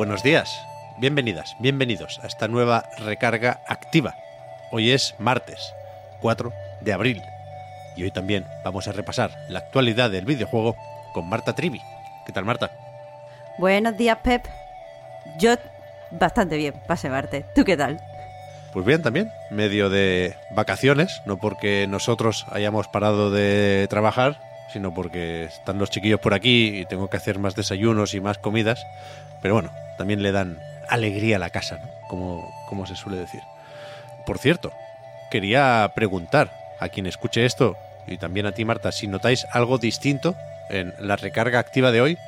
Buenos días, bienvenidas, bienvenidos a esta nueva recarga activa. Hoy es martes, 4 de abril. Y hoy también vamos a repasar la actualidad del videojuego con Marta Trivi. ¿Qué tal, Marta? Buenos días, Pep. Yo bastante bien, pase Marte. ¿Tú qué tal? Pues bien, también, medio de vacaciones, no porque nosotros hayamos parado de trabajar, sino porque están los chiquillos por aquí y tengo que hacer más desayunos y más comidas. Pero bueno, también le dan alegría a la casa, ¿no? Como, como se suele decir. Por cierto, quería preguntar a quien escuche esto y también a ti, Marta, si notáis algo distinto en la recarga activa de hoy,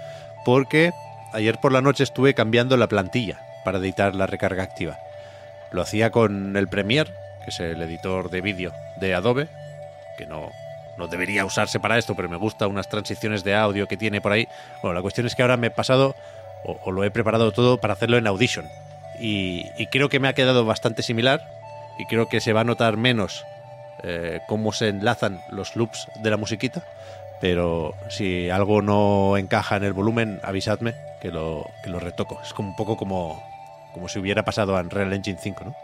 porque ayer por la noche estuve cambiando la plantilla para editar la recarga activa. Lo hacía con el Premiere, que es el editor de vídeo de Adobe, que no, no debería usarse para esto, pero me gusta unas transiciones de audio que tiene por ahí. Bueno, la cuestión es que ahora me he pasado o, lo he preparado todo para hacerlo en Audition. Y, y, creo que me ha quedado bastante similar y creo que se va a notar menos eh, cómo se enlazan los loops de la musiquita. Pero si algo no encaja en el volumen, avisadme que lo, que lo retoco. Es como un poco como, como si hubiera pasado a Unreal Engine 5, ¿no?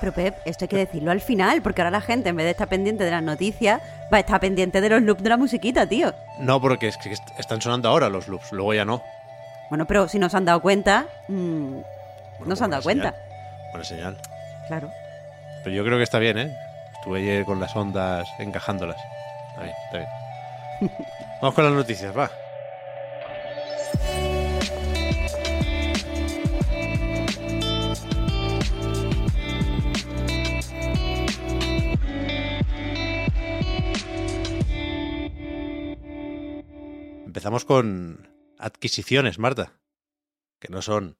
Pero Pep, esto hay que decirlo al final, porque ahora la gente, en vez de estar pendiente de las noticias, va a estar pendiente de los loops de la musiquita, tío. No, porque es que están sonando ahora los loops, luego ya no. Bueno, pero si no se han dado cuenta, mmm, Bueno, no se han dado cuenta. señal, Buena señal. Claro. Pero yo creo que está bien, ¿eh? Estuve ayer con las ondas encajándolas. Está bien, está bien. Vamos con las noticias, va. Empezamos con adquisiciones, Marta, que no son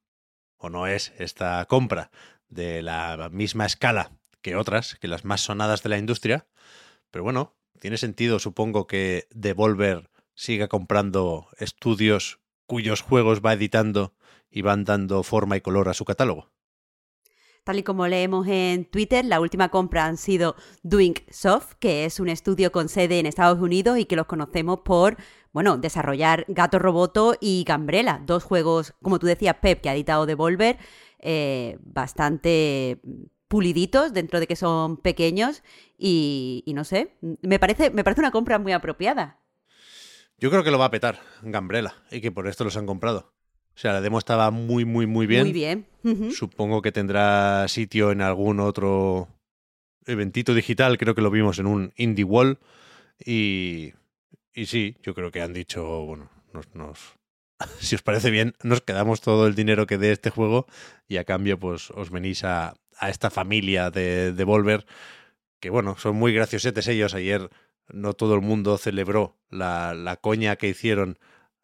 o no es esta compra de la misma escala que otras, que las más sonadas de la industria, pero bueno, tiene sentido, supongo, que Devolver siga comprando estudios cuyos juegos va editando y van dando forma y color a su catálogo. Tal y como leemos en Twitter, la última compra han sido Doing Soft, que es un estudio con sede en Estados Unidos y que los conocemos por, bueno, desarrollar Gato Roboto y Gambrela, dos juegos, como tú decías, Pep, que ha editado Devolver, eh, bastante puliditos dentro de que son pequeños y, no sé, me parece, me parece una compra muy apropiada. Yo creo que lo va a petar Gambrela y que por esto los han comprado. O sea, la demo estaba muy, muy, muy bien. Muy bien. Supongo que tendrá sitio en algún otro eventito digital. Creo que lo vimos en un Indie Wall. Y, y sí, yo creo que han dicho, bueno, nos, nos, si os parece bien, nos quedamos todo el dinero que dé este juego y a cambio pues os venís a, a esta familia de Devolver, que bueno, son muy graciosetes ellos. Ayer no todo el mundo celebró la, la coña que hicieron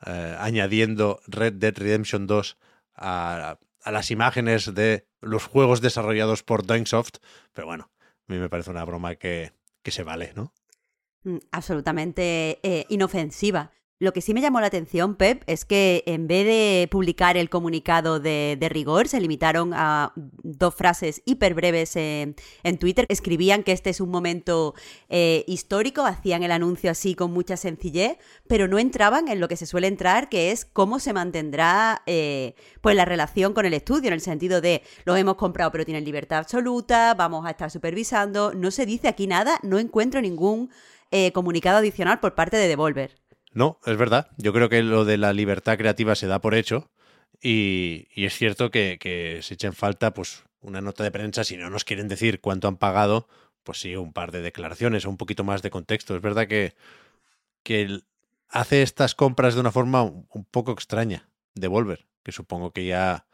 eh, añadiendo Red Dead Redemption 2 a, a, las imágenes de los juegos desarrollados por Soft, pero bueno, a mí me parece una broma que, que se vale, ¿no? Mm, Absolutamente eh, inofensiva. Lo que sí me llamó la atención, Pep, es que en vez de publicar el comunicado de, rigor, se limitaron a dos frases hiper breves en, en Twitter. Escribían que este es un momento eh, histórico, hacían el anuncio así con mucha sencillez, pero no entraban en lo que se suele entrar, que es cómo se mantendrá eh, pues la relación con el estudio, en el sentido de los hemos comprado pero tienen libertad absoluta, vamos a estar supervisando. No se dice aquí nada, no encuentro ningún eh, comunicado adicional por parte de Devolver. No, es verdad. Yo creo que lo de la libertad creativa se da por hecho. Y, y es cierto que, que, se echen falta, pues, una nota de prensa. Si no nos quieren decir cuánto han pagado, pues sí, un par de declaraciones o un poquito más de contexto. Es verdad que, que hace estas compras de una forma un, un poco extraña, Devolver, que supongo que ya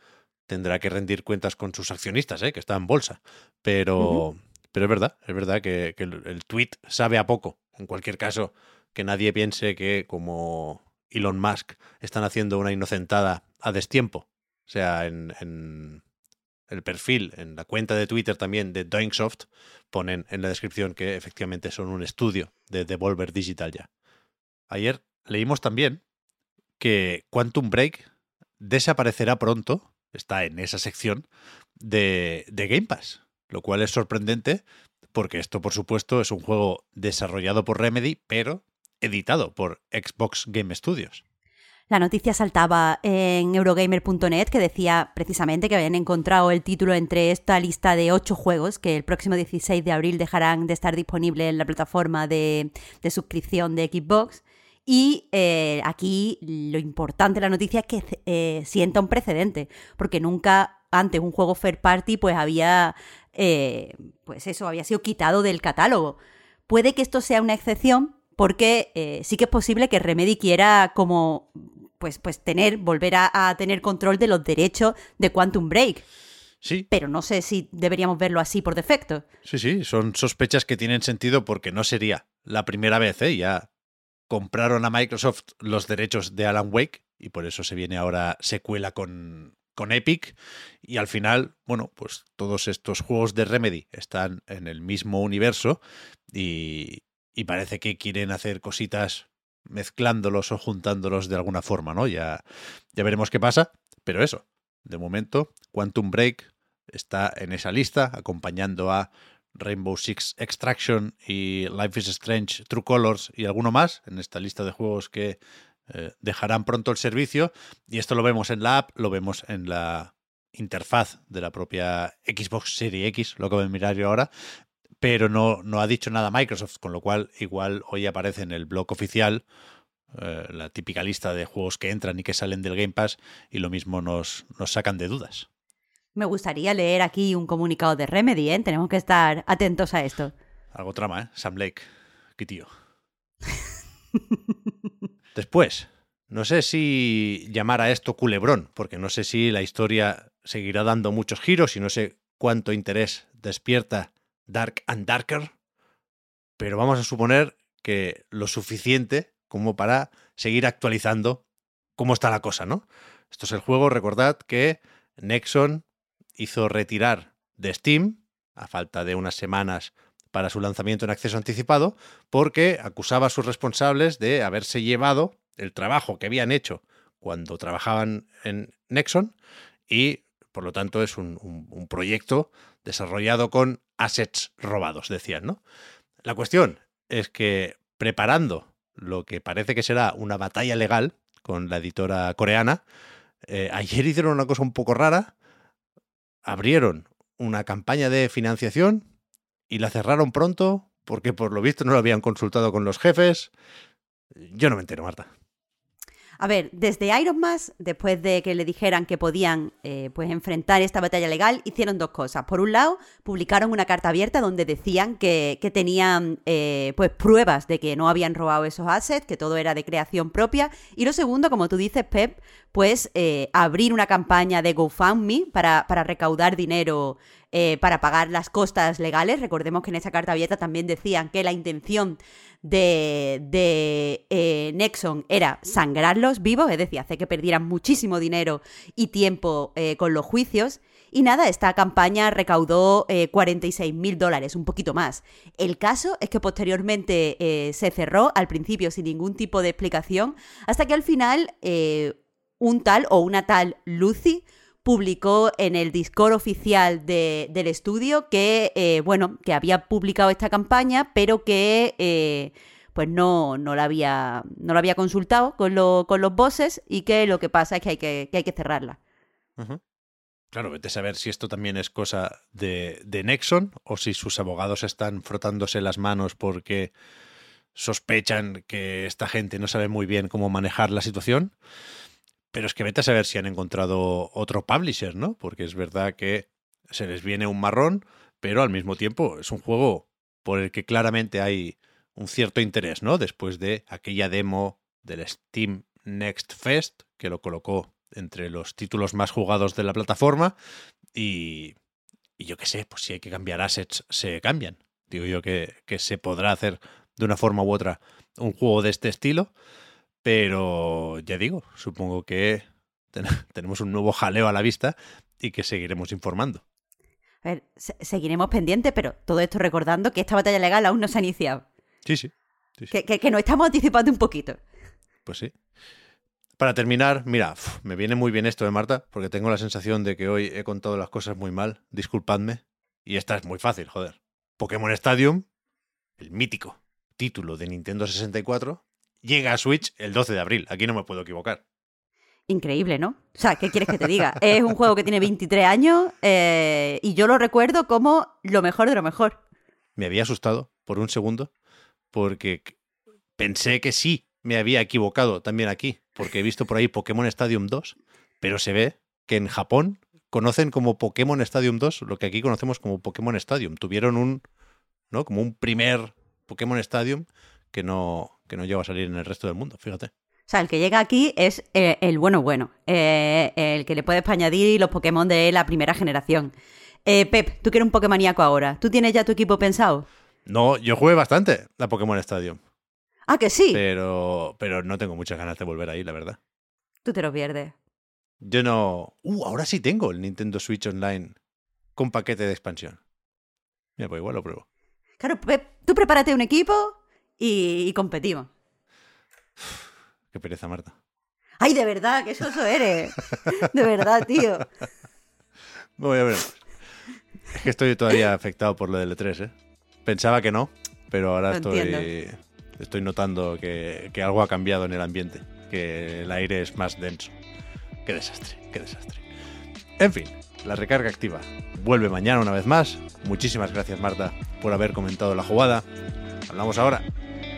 tendrá que rendir cuentas con sus accionistas, ¿eh? que está en bolsa. Pero, uh -huh. pero es verdad, es verdad que, que el, el tweet sabe a poco. En cualquier caso, que nadie piense que como Elon Musk están haciendo una inocentada a destiempo. O sea, en, el perfil, en la cuenta de Twitter también de Doingsoft, ponen en la descripción que efectivamente son un estudio de Devolver Digital ya. Ayer leímos también que Quantum Break desaparecerá pronto, está en esa sección, de, de Game Pass, lo cual es sorprendente porque esto, por supuesto, es un juego desarrollado por Remedy, pero editado por Xbox Game Studios. La noticia saltaba en Eurogamer.net que decía precisamente que habían encontrado el título entre esta lista de ocho juegos que el próximo 16 de abril dejarán de estar disponibles en la plataforma de, suscripción de Xbox. Y eh, aquí lo importante de la noticia es que eh, sienta un precedente, porque nunca antes un juego Fair Party pues había, eh, pues eso, había sido quitado del catálogo. Puede que esto sea una excepción, porque sí que es posible que Remedy quiera como pues, pues tener, volver a, a, tener control de los derechos de Quantum Break. Sí. Pero no sé si deberíamos verlo así por defecto. Sí, sí, son sospechas que tienen sentido porque no sería la primera vez, ¿eh? Ya compraron a Microsoft los derechos de Alan Wake y por eso se viene ahora secuela con, con Epic y al final, bueno, pues todos estos juegos de Remedy están en el mismo universo y, y parece que quieren hacer cositas mezclándolos o juntándolos de alguna forma, ¿no? Ya, ya veremos qué pasa, pero eso, de momento, Quantum Break está en esa lista, acompañando a Rainbow Six Extraction y Life is Strange True Colors y alguno más en esta lista de juegos que eh, dejarán pronto el servicio. Y esto lo vemos en la app, lo vemos en la interfaz de la propia Xbox Series X, lo que voy a mirar yo ahora, pero no, no ha dicho nada Microsoft, con lo cual igual hoy aparece en el blog oficial eh, la típica lista de juegos que entran y que salen del Game Pass y lo mismo nos, nos sacan de dudas. Me gustaría leer aquí un comunicado de Remedy, ¿eh? Tenemos que estar atentos a esto. Algo trama, ¿eh? Sam Lake. Qué tío. Después, no sé si llamar a esto culebrón, porque no sé si la historia seguirá dando muchos giros y no sé cuánto interés despierta Dark and Darker, pero vamos a suponer que lo suficiente como para seguir actualizando cómo está la cosa, ¿no? Esto es el juego, recordad que Nexon hizo retirar de Steam, a falta de unas semanas para su lanzamiento en acceso anticipado, porque acusaba a sus responsables de haberse llevado el trabajo que habían hecho cuando trabajaban en Nexon y, por lo tanto, es un, un, un proyecto desarrollado con assets robados, decían, ¿no? La cuestión es que preparando lo que parece que será una batalla legal con la editora coreana, eh, ayer hicieron una cosa un poco rara, abrieron una campaña de financiación y la cerraron pronto porque por lo visto no lo habían consultado con los jefes. Yo no me entero, Marta. A ver, desde Iron Mass, después de que le dijeran que podían eh, pues enfrentar esta batalla legal, hicieron dos cosas. Por un lado, publicaron una carta abierta donde decían que, que tenían eh, pues pruebas de que no habían robado esos assets, que todo era de creación propia. Y lo segundo, como tú dices, Pep, pues eh, abrir una campaña de GoFundMe para, para recaudar dinero para pagar las costas legales. Recordemos que en esa carta abierta también decían que la intención de, de eh, Nexon era sangrarlos vivos, es decir, hacer que perdieran muchísimo dinero y tiempo eh, con los juicios. Y nada, esta campaña recaudó eh, 46 mil dólares, un poquito más. El caso es que posteriormente eh, se cerró, al principio sin ningún tipo de explicación, hasta que al final un tal o una tal Lucy publicó en el Discord oficial de, del estudio que, eh, bueno, que había publicado esta campaña, pero que eh, pues no, no, la había, no la había consultado con, lo, con los bosses y que lo que pasa es que hay que, hay que cerrarla. Uh. Claro, vete a saber si esto también es cosa de, de Nexon o si sus abogados están frotándose las manos porque sospechan que esta gente no sabe muy bien cómo manejar la situación. Pero es que vete a saber si han encontrado otro publisher, ¿no? Porque es verdad que se les viene un marrón, pero al mismo tiempo es un juego por el que claramente hay un cierto interés, ¿no? Después de aquella demo del Steam Next Fest, que lo colocó entre los títulos más jugados de la plataforma, y, yo qué sé, pues si hay que cambiar assets, se cambian. Digo yo que se podrá hacer de una forma u otra un juego de este estilo. Pero ya digo, supongo que ten- tenemos un nuevo jaleo a la vista y que seguiremos informando. A ver, se- seguiremos pendientes, pero todo esto recordando que esta batalla legal aún no se ha iniciado. Sí, sí. sí, sí. Que, que- que nos estamos anticipando un poquito. Pues sí. Para terminar, mira, uf, me viene muy bien esto de Marta, porque tengo la sensación de que hoy he contado las cosas muy mal. Disculpadme. Y esta es muy fácil, joder. Pokémon Stadium, el mítico título de Nintendo 64, llega a Switch el 12 de abril. Aquí no me puedo equivocar. Increíble, ¿no? O sea, ¿qué quieres que te diga? es un juego que tiene 23 años eh, y yo lo recuerdo como lo mejor de lo mejor. Me había asustado por un segundo, porque pensé que sí me había equivocado también aquí, porque he visto por ahí Pokémon Stadium 2, pero se ve que en Japón conocen como Pokémon Stadium 2 lo que aquí conocemos como Pokémon Stadium. Tuvieron un, ¿no? Como un primer Pokémon Stadium que no, que no llegó a salir en el resto del mundo, fíjate. O sea, el que llega aquí es eh, el bueno bueno, eh, el que le puedes añadir los Pokémon de la primera generación. Eh, Pep, tú que eres un Pokémoníaco ahora, ¿tú tienes ya tu equipo pensado? No, yo jugué bastante a Pokémon Stadium, Ah, que sí, pero, pero no tengo muchas ganas de volver ahí, la verdad. tú te lo pierdes. Yo no... Uh, ahora sí tengo el Nintendo Switch Online con paquete de expansión. Mira, pues igual lo pruebo. Claro, Pep, tú prepárate un equipo y, y competimos. Qué pereza, Marta. Ay, de verdad, qué soso eres. De verdad, tío. Voy a ver. Es que estoy todavía afectado por lo del E3, ¿eh? Pensaba que no, pero ahora Lo estoy, estoy notando que, que algo ha cambiado en el ambiente, que el aire es más denso. Qué desastre, qué desastre. En fin, la recarga activa vuelve mañana una vez más. Muchísimas gracias, Marta, por haber comentado la jugada. Hablamos ahora.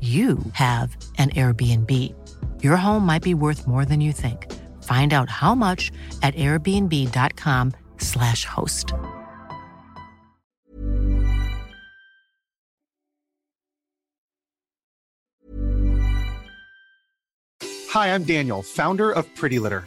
you have an Airbnb. Your home might be worth more than you think. Find out how much at airbnb.com/slash host. Hi, I'm Daniel, founder of Pretty Litter.